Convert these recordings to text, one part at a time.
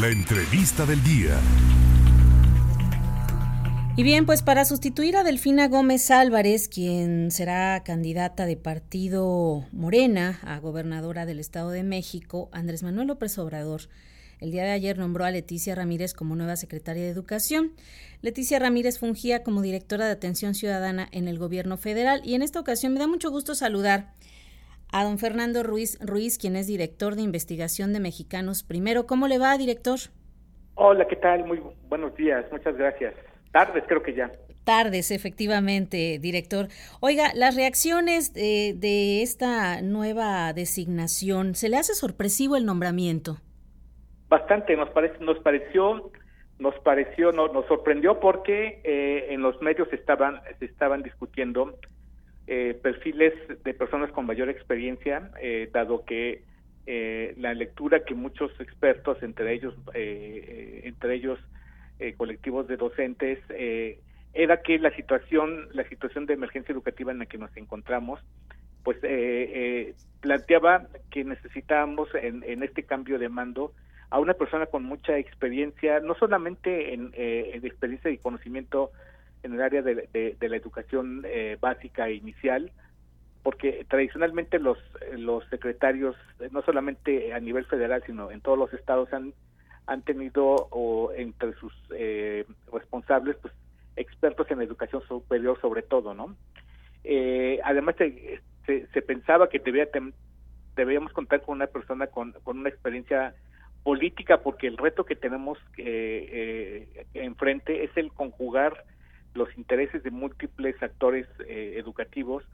La entrevista del día. Y bien, pues para sustituir a Delfina Gómez Álvarez, quien será candidata de partido Morena a gobernadora del Estado de México, Andrés Manuel López Obrador el día de ayer nombró a Leticia Ramírez como nueva secretaria de Educación. Leticia Ramírez fungía como directora de Atención Ciudadana en el gobierno federal y en esta ocasión me da mucho gusto saludar a don Fernando Ruiz Ruiz, quien es director de investigación de Mexicanos Primero. ¿Cómo le va, director? Hola, ¿qué tal? Muy buenos días, muchas gracias. Tardes, creo que ya. Tardes, efectivamente, director. Oiga, las reacciones de, de esta nueva designación, ¿se le hace sorpresivo el nombramiento? Bastante, nos, parece, nos pareció nos pareció, no, nos sorprendió porque eh, en los medios estaban, se estaban discutiendo eh, perfiles de personas con mayor experiencia, eh, dado que la lectura que muchos expertos, entre ellos, entre ellos colectivos de docentes, era que la situación, la situación de emergencia educativa en la que nos encontramos, pues planteaba que necesitábamos en, en este cambio de mando a una persona con mucha experiencia, no solamente en, eh, experiencia y conocimiento en el área de, la educación eh, básica e inicial, porque tradicionalmente los, los secretarios, eh, no solamente a nivel federal, sino en todos los estados, han, han tenido o entre sus eh, responsables, pues expertos en educación superior sobre todo, ¿no? además se, se, pensaba que debía debíamos contar con una persona con, con una experiencia política porque el reto que tenemos eh, eh, enfrente es el conjugar los intereses de múltiples actores eh, educativos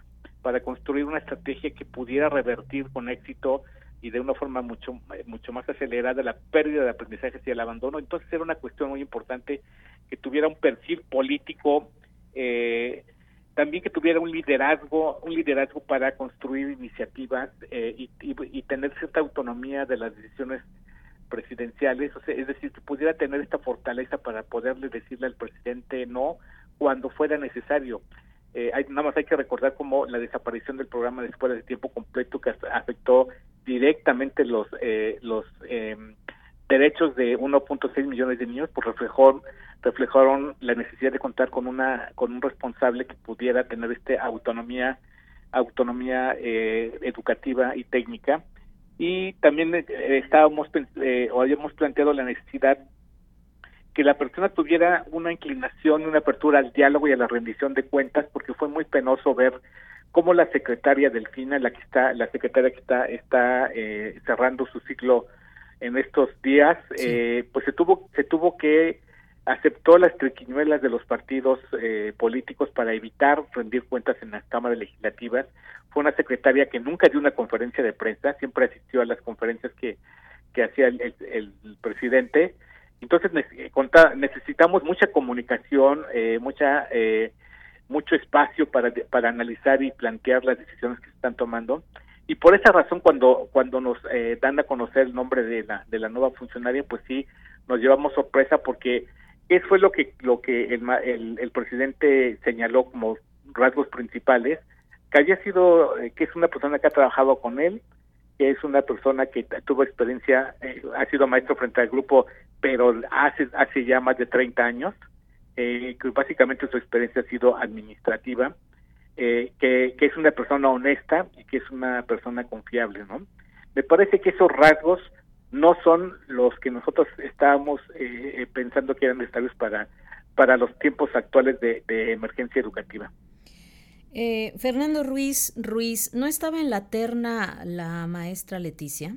para construir una estrategia que pudiera revertir con éxito y de una forma mucho mucho más acelerada la pérdida de aprendizajes y el abandono. Entonces era una cuestión muy importante que tuviera un perfil político eh, también que tuviera un liderazgo un liderazgo para construir iniciativas eh, y, tener cierta autonomía de las decisiones presidenciales, o sea, es decir, que pudiera tener esta fortaleza para poderle decirle al presidente no cuando fuera necesario. Eh, hay, nada más hay que recordar cómo la desaparición del programa de escuelas de tiempo completo que afectó directamente los eh, los eh, derechos de 1.6 millones de niños, pues reflejó, reflejaron la necesidad de contar con una con un responsable que pudiera tener este autonomía autonomía eh, educativa y técnica y también eh, estábamos eh, o habíamos planteado la necesidad que la persona tuviera una inclinación, una apertura al diálogo y a la rendición de cuentas, porque fue muy penoso ver cómo la secretaria Delfina, la que está, la secretaria que está, está eh, cerrando su ciclo en estos días, eh, pues se tuvo, se tuvo que aceptó las triquiñuelas de los partidos eh, políticos para evitar rendir cuentas en las cámaras legislativas. Fue una secretaria que nunca dio una conferencia de prensa, siempre asistió a las conferencias que, que hacía el, el, presidente. Entonces necesitamos mucha comunicación, eh, mucha eh, mucho espacio para, para analizar y plantear las decisiones que se están tomando. Y por esa razón, cuando cuando nos eh, dan a conocer el nombre de la de la nueva funcionaria, pues sí nos llevamos sorpresa porque ¿Qué fue lo que lo que el, el, presidente señaló como rasgos principales? Que había sido, eh, que es una persona que ha trabajado con él, que es una persona que tuvo experiencia, eh, ha sido maestro frente al grupo, pero hace, hace ya más de 30 años, eh, que básicamente su experiencia ha sido administrativa, que, que es una persona honesta y que es una persona confiable, ¿no? Me parece que esos rasgos no son los que nosotros estábamos eh, eh, pensando que eran necesarios para, para los tiempos actuales de, emergencia educativa. Eh, Fernando Ruiz Ruiz, ¿no estaba en la terna la maestra Leticia?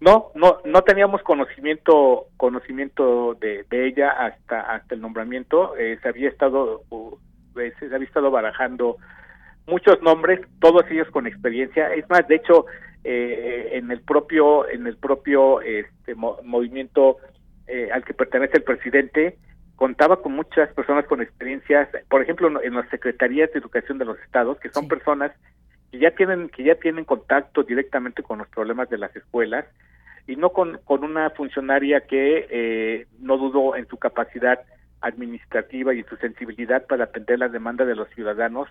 No, no, no teníamos conocimiento conocimiento de, ella hasta hasta el nombramiento. se había estado se había estado barajando muchos nombres, todos ellos con experiencia. Es más, de hecho, eh, en el propio en el propio este movimiento eh, al que pertenece el presidente contaba con muchas personas con experiencias, por ejemplo, en las secretarías de educación de los estados, que son personas que ya tienen que ya tienen contacto directamente con los problemas de las escuelas y no con, con una funcionaria que eh, no dudó en su capacidad administrativa y su sensibilidad para atender las demandas de los ciudadanos,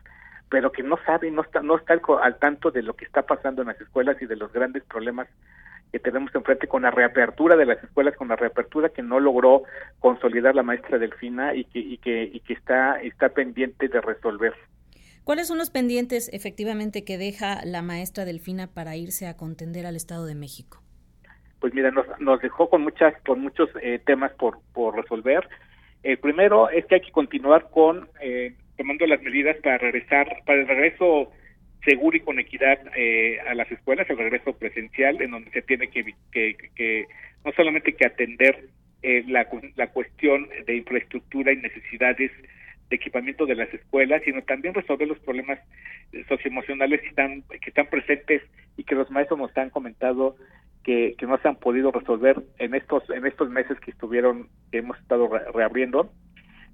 pero que no sabe, no está, no está al, tanto de lo que está pasando en las escuelas y de los grandes problemas que tenemos enfrente con la reapertura de las escuelas, con la reapertura que no logró consolidar la maestra Delfina y que, y que, y que está, está pendiente de resolver. ¿Cuáles son los pendientes efectivamente que deja la maestra Delfina para irse a contender al Estado de México? Pues mira, nos, nos dejó con muchas, con muchos eh, temas por, por resolver. El primero es que hay que continuar con eh, tomando las medidas para regresar, para el regreso seguro y con equidad eh, a las escuelas, el regreso presencial, en donde se tiene que, que, no solamente que atender eh, la, la cuestión de infraestructura y necesidades de equipamiento de las escuelas, sino también resolver los problemas socioemocionales que están, que están presentes y que los maestros nos han comentado que, que no se han podido resolver en estos en estos meses que estuvieron que hemos estado reabriendo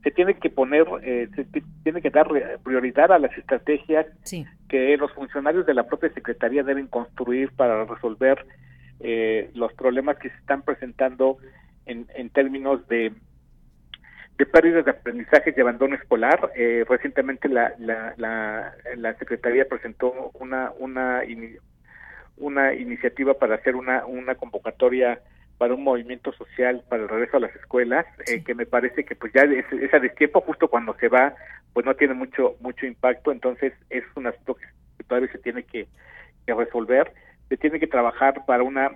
se tiene que poner eh, se tiene que dar prioridad a las estrategias que los funcionarios de la propia secretaría deben construir para resolver eh, los problemas que se están presentando en, en términos de de pérdidas de aprendizaje y abandono escolar. Eh, recientemente la, la, la, la, Secretaría presentó una, una, una iniciativa para hacer una, una convocatoria para un movimiento social para el regreso a las escuelas, eh, que me parece que pues ya es, es a destiempo justo cuando se va, pues no tiene mucho mucho impacto, entonces es un asunto que todavía se tiene que, que resolver, se tiene que trabajar para una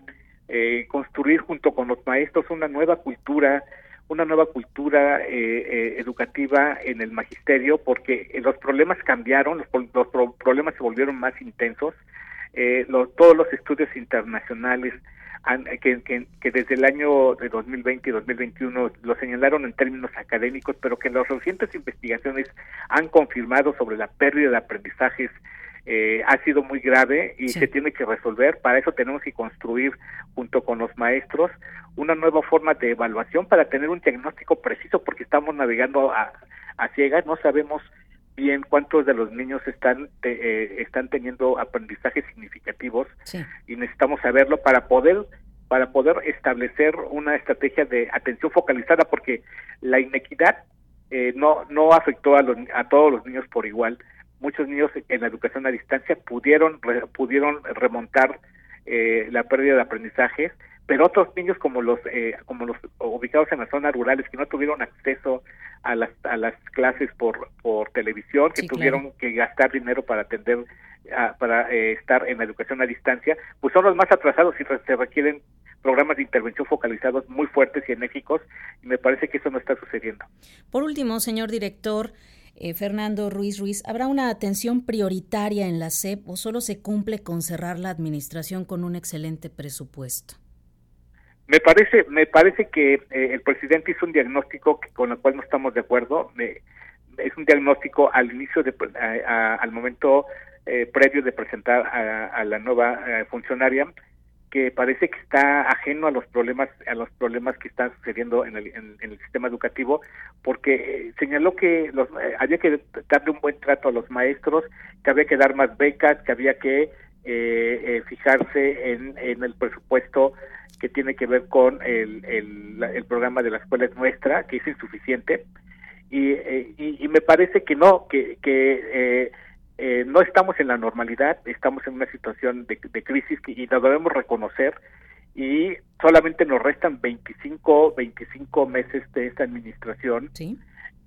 eh, construir junto con los maestros una nueva cultura una nueva cultura eh, eh, educativa en el magisterio porque los problemas cambiaron, los, los problemas se volvieron más intensos, eh, los, todos los estudios internacionales han, que, que, que, desde el año de 2020 y 2021 lo señalaron en términos académicos, pero que las recientes investigaciones han confirmado sobre la pérdida de aprendizajes eh, ha sido muy grave y se tiene que resolver. Para eso tenemos que construir, junto con los maestros, una nueva forma de evaluación para tener un diagnóstico preciso, porque estamos navegando a, a ciegas, no sabemos bien cuántos de los niños están eh, están teniendo aprendizajes significativos y necesitamos saberlo para poder para poder establecer una estrategia de atención focalizada porque la inequidad eh, no no afectó a los a todos los niños por igual. Muchos niños en la educación a distancia pudieron pudieron remontar eh, la pérdida de aprendizajes pero otros niños como los eh, como los ubicados en las zonas rurales que no tuvieron acceso a las a las clases por por televisión que tuvieron que gastar dinero para atender para eh, estar en la educación a distancia pues son los más atrasados y se requieren programas de intervención focalizados muy fuertes y enérgicos y me parece que eso no está sucediendo por último señor director eh, Fernando Ruiz Ruiz, ¿habrá una atención prioritaria en la SEP o solo se cumple con cerrar la administración con un excelente presupuesto? Me parece, me parece que eh, el presidente hizo un diagnóstico con el cual no estamos de acuerdo. es un diagnóstico al inicio, de, al momento eh, previo de presentar a, la nueva funcionaria que parece que está ajeno a los problemas a los problemas que están sucediendo en el, en, el sistema educativo porque eh, señaló que los, eh, había que darle un buen trato a los maestros que había que dar más becas que había que eh, fijarse en, en el presupuesto que tiene que ver con el, el, el programa de la escuela es nuestra que es insuficiente y, y, y, me parece que no que que eh, no estamos en la normalidad, estamos en una situación de, crisis que, y lo debemos reconocer y solamente nos restan 25, 25 meses de esta administración.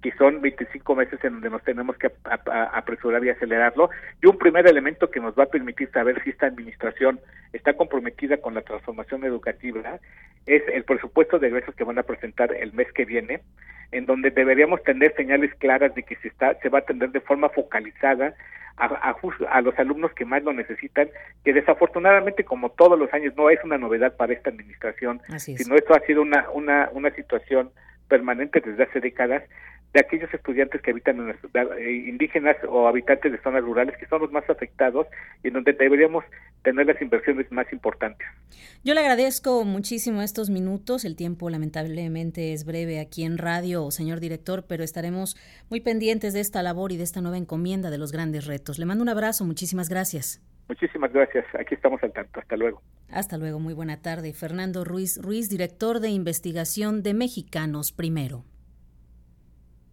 Que son 25 meses en donde nos tenemos que apresurar y acelerarlo. Y un primer elemento que nos va a permitir saber si esta administración está comprometida con la transformación educativa es el presupuesto de egresos que van a presentar el mes que viene, en donde deberíamos tener señales claras de que se está se va a atender de forma focalizada a, a, los alumnos que más lo necesitan, que desafortunadamente, como todos los años, no es una novedad para esta administración, sino esto ha sido una, una, una situación permanente desde hace décadas de aquellos estudiantes que habitan en eh, indígenas o habitantes de zonas rurales que son los más afectados y en donde deberíamos tener las inversiones más importantes. Yo le agradezco muchísimo estos minutos. El tiempo lamentablemente es breve aquí en radio, señor director, pero estaremos muy pendientes de esta labor y de esta nueva encomienda de los grandes retos. Le mando un abrazo, muchísimas gracias. Muchísimas gracias. Aquí estamos al tanto. Hasta luego. Hasta luego. Muy buena tarde. Fernando Ruiz Ruiz, director de investigación de Mexicanos Primero.